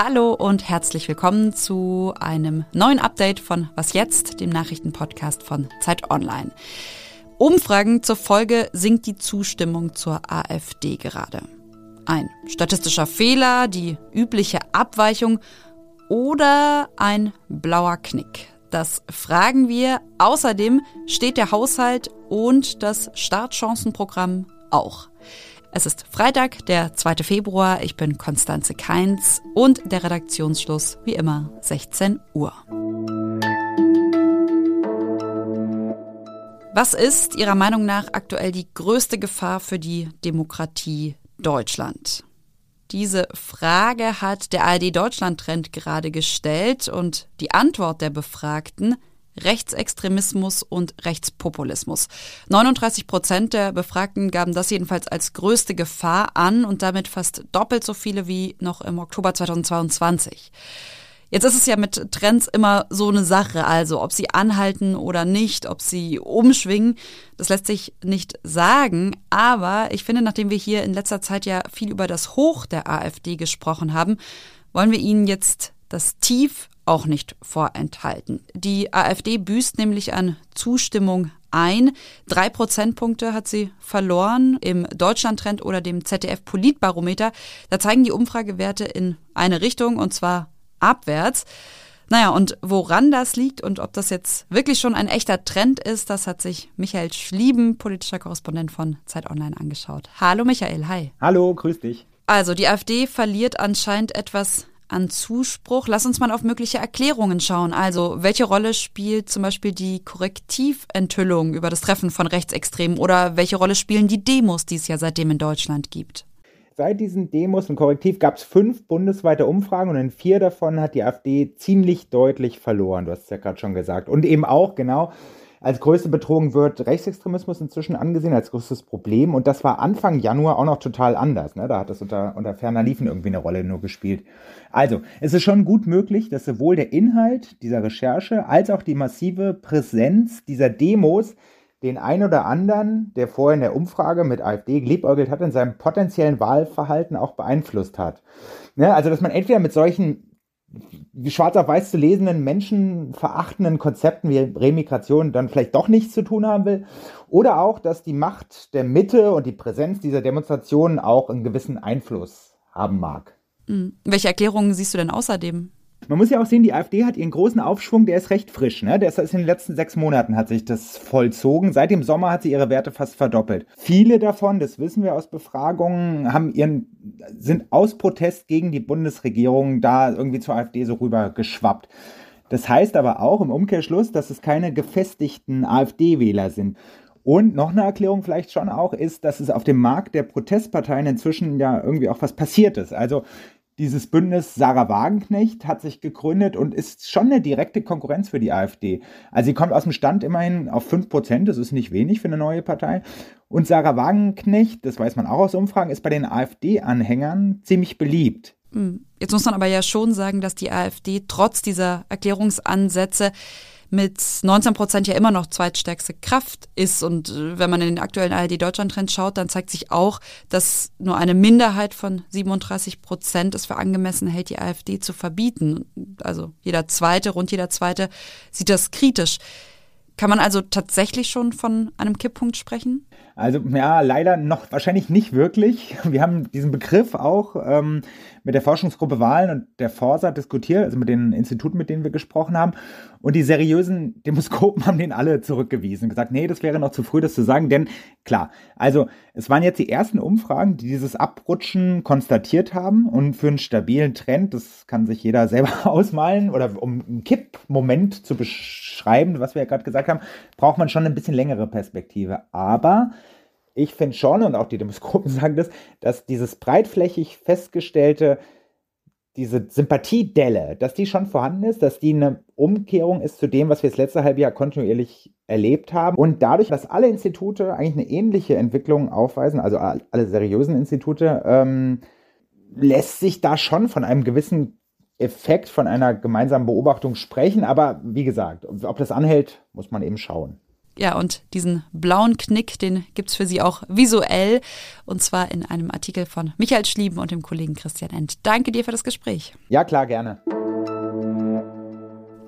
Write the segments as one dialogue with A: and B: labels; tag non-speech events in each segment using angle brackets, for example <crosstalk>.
A: Hallo und herzlich willkommen zu einem neuen Update von Was jetzt, dem Nachrichtenpodcast von Zeit Online. Umfragen zur Folge sinkt die Zustimmung zur AfD gerade. Ein statistischer Fehler, die übliche Abweichung oder ein blauer Knick. Das fragen wir. Außerdem steht der Haushalt und das Startchancenprogramm auch. Es ist Freitag, der 2. Februar. Ich bin Konstanze Keins und der Redaktionsschluss wie immer 16 Uhr. Was ist Ihrer Meinung nach aktuell die größte Gefahr für die Demokratie Deutschland? Diese Frage hat der ARD Deutschland Trend gerade gestellt und die Antwort der Befragten Rechtsextremismus und Rechtspopulismus. 39 Prozent der Befragten gaben das jedenfalls als größte Gefahr an und damit fast doppelt so viele wie noch im Oktober 2022. Jetzt ist es ja mit Trends immer so eine Sache, also ob sie anhalten oder nicht, ob sie umschwingen, das lässt sich nicht sagen. Aber ich finde, nachdem wir hier in letzter Zeit ja viel über das Hoch der AfD gesprochen haben, wollen wir Ihnen jetzt das Tief auch nicht vorenthalten. Die AfD büßt nämlich an Zustimmung ein. Drei Prozentpunkte hat sie verloren im Deutschlandtrend oder dem ZDF Politbarometer. Da zeigen die Umfragewerte in eine Richtung und zwar abwärts. Naja, und woran das liegt und ob das jetzt wirklich schon ein echter Trend ist, das hat sich Michael Schlieben, politischer Korrespondent von Zeit Online, angeschaut. Hallo Michael, hi.
B: Hallo, grüß dich.
A: Also, die AfD verliert anscheinend etwas an Zuspruch. Lass uns mal auf mögliche Erklärungen schauen. Also, welche Rolle spielt zum Beispiel die Korrektiventhüllung über das Treffen von Rechtsextremen oder welche Rolle spielen die Demos, die es ja seitdem in Deutschland gibt?
B: Seit diesen Demos und Korrektiv gab es fünf bundesweite Umfragen und in vier davon hat die AfD ziemlich deutlich verloren. Du hast es ja gerade schon gesagt. Und eben auch, genau, als größte Bedrohung wird Rechtsextremismus inzwischen angesehen, als größtes Problem. Und das war Anfang Januar auch noch total anders. Ne? Da hat das unter, unter ferner Liefen irgendwie eine Rolle nur gespielt. Also, es ist schon gut möglich, dass sowohl der Inhalt dieser Recherche als auch die massive Präsenz dieser Demos den ein oder anderen, der vorher in der Umfrage mit AfD geliebäugelt hat, in seinem potenziellen Wahlverhalten auch beeinflusst hat. Ne, also, dass man entweder mit solchen schwarz auf weiß zu lesenden, menschenverachtenden Konzepten wie Remigration dann vielleicht doch nichts zu tun haben will. Oder auch, dass die Macht der Mitte und die Präsenz dieser Demonstrationen auch einen gewissen Einfluss haben mag.
A: Mhm. Welche Erklärungen siehst du denn außerdem?
B: Man muss ja auch sehen, die AfD hat ihren großen Aufschwung, der ist recht frisch. Ne? Der ist in den letzten sechs Monaten hat sich das vollzogen. Seit dem Sommer hat sie ihre Werte fast verdoppelt. Viele davon, das wissen wir aus Befragungen, haben ihren, sind aus Protest gegen die Bundesregierung da irgendwie zur AfD so rüber geschwappt. Das heißt aber auch im Umkehrschluss, dass es keine gefestigten AfD-Wähler sind. Und noch eine Erklärung vielleicht schon auch ist, dass es auf dem Markt der Protestparteien inzwischen ja irgendwie auch was passiert ist. Also dieses Bündnis Sarah Wagenknecht hat sich gegründet und ist schon eine direkte Konkurrenz für die AfD. Also sie kommt aus dem Stand immerhin auf 5 Prozent, das ist nicht wenig für eine neue Partei. Und Sarah Wagenknecht, das weiß man auch aus Umfragen, ist bei den AfD-Anhängern ziemlich beliebt.
A: Hm. Jetzt muss man aber ja schon sagen, dass die AfD trotz dieser Erklärungsansätze mit 19 Prozent ja immer noch zweitstärkste Kraft ist. Und äh, wenn man in den aktuellen ARD-Deutschland-Trend schaut, dann zeigt sich auch, dass nur eine Minderheit von 37 Prozent es für angemessen hält, die AfD zu verbieten. Also jeder Zweite, rund jeder Zweite sieht das kritisch. Kann man also tatsächlich schon von einem Kipppunkt sprechen?
B: Also ja, leider noch wahrscheinlich nicht wirklich. Wir haben diesen Begriff auch ähm, mit der Forschungsgruppe Wahlen und der Forsa diskutiert, also mit den Instituten, mit denen wir gesprochen haben. Und die seriösen <laughs> Demoskopen haben den alle zurückgewiesen, gesagt, nee, das wäre noch zu früh, das zu sagen. Denn klar, also es waren jetzt die ersten Umfragen, die dieses Abrutschen konstatiert haben. Und für einen stabilen Trend, das kann sich jeder selber <laughs> ausmalen, oder um einen Kippmoment zu beschreiben, was wir ja gerade gesagt haben, braucht man schon ein bisschen längere Perspektive. Aber ich finde schon, und auch die Demoskopen <laughs> sagen das, dass dieses breitflächig festgestellte, diese Sympathiedelle, dass die schon vorhanden ist, dass die eine Umkehrung ist zu dem, was wir das letzte halbe Jahr kontinuierlich erlebt haben. Und dadurch, dass alle Institute eigentlich eine ähnliche Entwicklung aufweisen, also alle seriösen Institute, ähm, lässt sich da schon von einem gewissen Effekt, von einer gemeinsamen Beobachtung sprechen. Aber wie gesagt, ob das anhält, muss man eben schauen.
A: Ja, und diesen blauen Knick, den gibt's für Sie auch visuell. Und zwar in einem Artikel von Michael Schlieben und dem Kollegen Christian End. Danke dir für das Gespräch.
B: Ja, klar, gerne.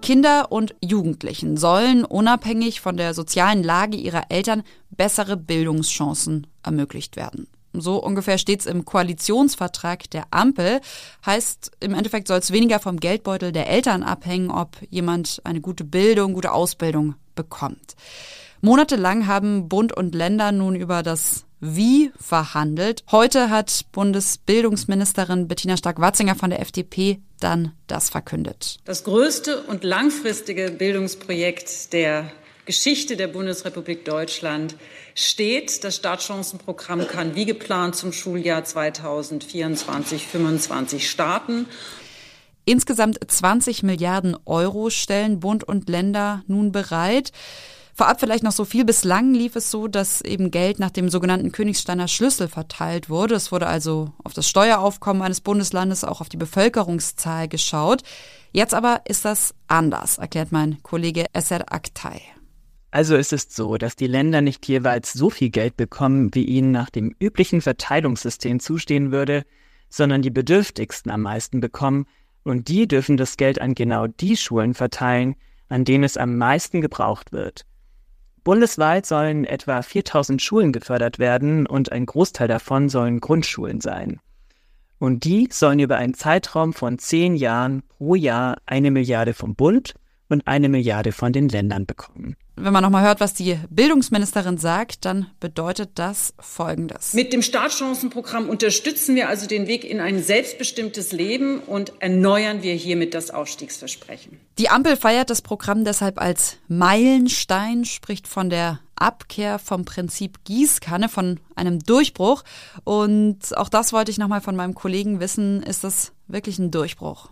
A: Kinder und Jugendlichen sollen unabhängig von der sozialen Lage ihrer Eltern bessere Bildungschancen ermöglicht werden. So ungefähr steht es im Koalitionsvertrag der Ampel. Heißt, im Endeffekt soll es weniger vom Geldbeutel der Eltern abhängen, ob jemand eine gute Bildung, gute Ausbildung bekommt. Monatelang haben Bund und Länder nun über das Wie verhandelt. Heute hat Bundesbildungsministerin Bettina Stark-Watzinger von der FDP dann das verkündet.
C: Das größte und langfristige Bildungsprojekt der Geschichte der Bundesrepublik Deutschland steht. Das Startchancenprogramm kann wie geplant zum Schuljahr 2024-25 starten.
A: Insgesamt 20 Milliarden Euro stellen Bund und Länder nun bereit. Vorab vielleicht noch so viel. Bislang lief es so, dass eben Geld nach dem sogenannten Königsteiner Schlüssel verteilt wurde. Es wurde also auf das Steueraufkommen eines Bundeslandes, auch auf die Bevölkerungszahl geschaut. Jetzt aber ist das anders, erklärt mein Kollege Esser Aktay.
D: Also ist es so, dass die Länder nicht jeweils so viel Geld bekommen, wie ihnen nach dem üblichen Verteilungssystem zustehen würde, sondern die Bedürftigsten am meisten bekommen und die dürfen das Geld an genau die Schulen verteilen, an denen es am meisten gebraucht wird. Bundesweit sollen etwa 4000 Schulen gefördert werden und ein Großteil davon sollen Grundschulen sein. Und die sollen über einen Zeitraum von zehn Jahren pro Jahr eine Milliarde vom Bund und eine Milliarde von den Ländern bekommen.
A: Wenn man nochmal hört, was die Bildungsministerin sagt, dann bedeutet das Folgendes.
C: Mit dem Startchancenprogramm unterstützen wir also den Weg in ein selbstbestimmtes Leben und erneuern wir hiermit das Ausstiegsversprechen.
A: Die Ampel feiert das Programm deshalb als Meilenstein, spricht von der Abkehr vom Prinzip Gießkanne, von einem Durchbruch. Und auch das wollte ich nochmal von meinem Kollegen wissen. Ist das wirklich ein Durchbruch?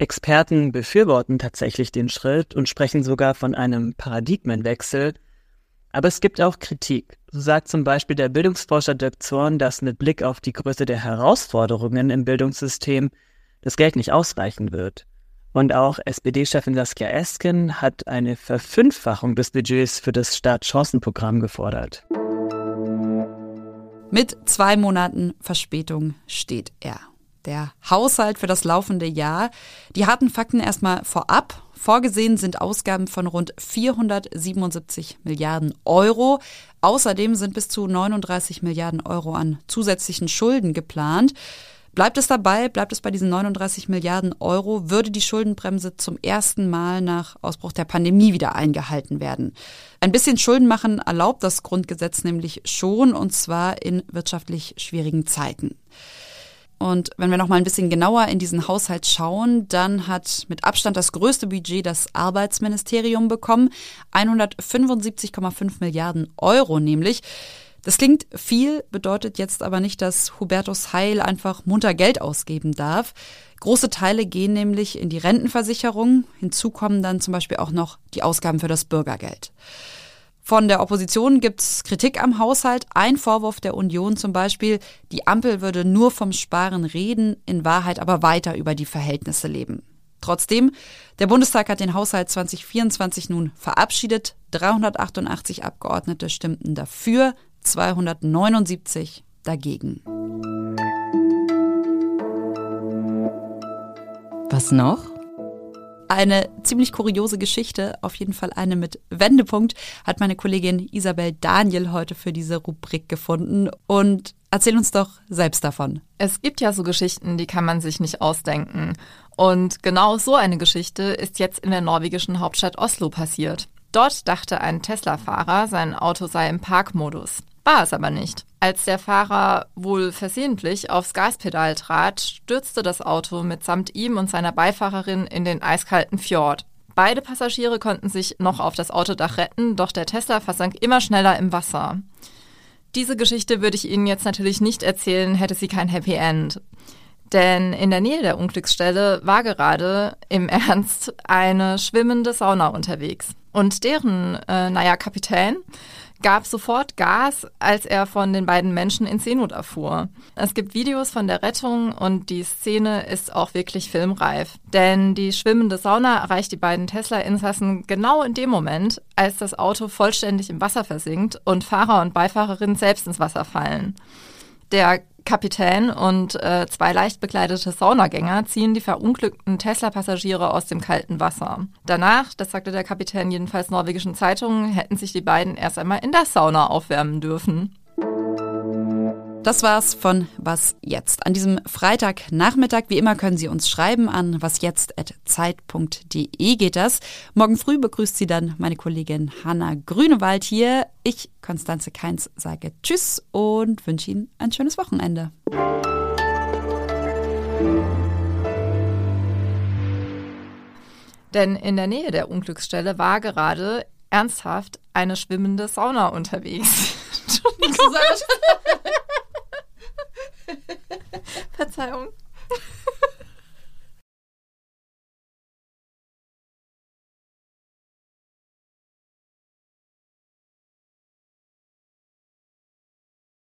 D: Experten befürworten tatsächlich den Schritt und sprechen sogar von einem Paradigmenwechsel. Aber es gibt auch Kritik. So sagt zum Beispiel der Bildungsforscher Dirk Zorn, dass mit Blick auf die Größe der Herausforderungen im Bildungssystem das Geld nicht ausreichen wird. Und auch SPD-Chefin Saskia Esken hat eine Verfünffachung des Budgets für das Startchancenprogramm gefordert.
A: Mit zwei Monaten Verspätung steht er der Haushalt für das laufende Jahr. Die harten Fakten erstmal vorab. Vorgesehen sind Ausgaben von rund 477 Milliarden Euro. Außerdem sind bis zu 39 Milliarden Euro an zusätzlichen Schulden geplant. Bleibt es dabei, bleibt es bei diesen 39 Milliarden Euro, würde die Schuldenbremse zum ersten Mal nach Ausbruch der Pandemie wieder eingehalten werden. Ein bisschen Schulden machen erlaubt das Grundgesetz nämlich schon, und zwar in wirtschaftlich schwierigen Zeiten. Und wenn wir noch mal ein bisschen genauer in diesen Haushalt schauen, dann hat mit Abstand das größte Budget das Arbeitsministerium bekommen, 175,5 Milliarden Euro nämlich. Das klingt viel, bedeutet jetzt aber nicht, dass Hubertus Heil einfach munter Geld ausgeben darf. Große Teile gehen nämlich in die Rentenversicherung. Hinzu kommen dann zum Beispiel auch noch die Ausgaben für das Bürgergeld. Von der Opposition gibt es Kritik am Haushalt. Ein Vorwurf der Union zum Beispiel, die Ampel würde nur vom Sparen reden, in Wahrheit aber weiter über die Verhältnisse leben. Trotzdem, der Bundestag hat den Haushalt 2024 nun verabschiedet. 388 Abgeordnete stimmten dafür, 279 dagegen.
E: Was noch?
A: Eine ziemlich kuriose Geschichte, auf jeden Fall eine mit Wendepunkt, hat meine Kollegin Isabel Daniel heute für diese Rubrik gefunden. Und erzähl uns doch selbst davon.
E: Es gibt ja so Geschichten, die kann man sich nicht ausdenken. Und genau so eine Geschichte ist jetzt in der norwegischen Hauptstadt Oslo passiert. Dort dachte ein Tesla-Fahrer, sein Auto sei im Parkmodus. War es aber nicht. Als der Fahrer wohl versehentlich aufs Gaspedal trat, stürzte das Auto mitsamt ihm und seiner Beifahrerin in den eiskalten Fjord. Beide Passagiere konnten sich noch auf das Autodach retten, doch der Tesla versank immer schneller im Wasser. Diese Geschichte würde ich Ihnen jetzt natürlich nicht erzählen, hätte sie kein Happy End. Denn in der Nähe der Unglücksstelle war gerade im <laughs> Ernst eine schwimmende Sauna unterwegs. Und deren, äh, naja, Kapitän gab sofort Gas, als er von den beiden Menschen in Seenot erfuhr. Es gibt Videos von der Rettung und die Szene ist auch wirklich filmreif. Denn die schwimmende Sauna erreicht die beiden Tesla-Insassen genau in dem Moment, als das Auto vollständig im Wasser versinkt und Fahrer und Beifahrerin selbst ins Wasser fallen. Der Kapitän und äh, zwei leicht bekleidete Saunagänger ziehen die verunglückten Tesla-Passagiere aus dem kalten Wasser. Danach, das sagte der Kapitän jedenfalls norwegischen Zeitungen, hätten sich die beiden erst einmal in der Sauna aufwärmen dürfen.
A: Das war's von Was jetzt. An diesem Freitagnachmittag, wie immer, können Sie uns schreiben an wasjetzt.zeit.de geht das. Morgen früh begrüßt Sie dann meine Kollegin Hanna Grünewald hier. Ich, Konstanze Keins, sage Tschüss und wünsche Ihnen ein schönes Wochenende.
E: Denn in der Nähe der Unglücksstelle war gerade ernsthaft eine schwimmende Sauna unterwegs. <laughs> <laughs> Entschuldigung. Verzeihung.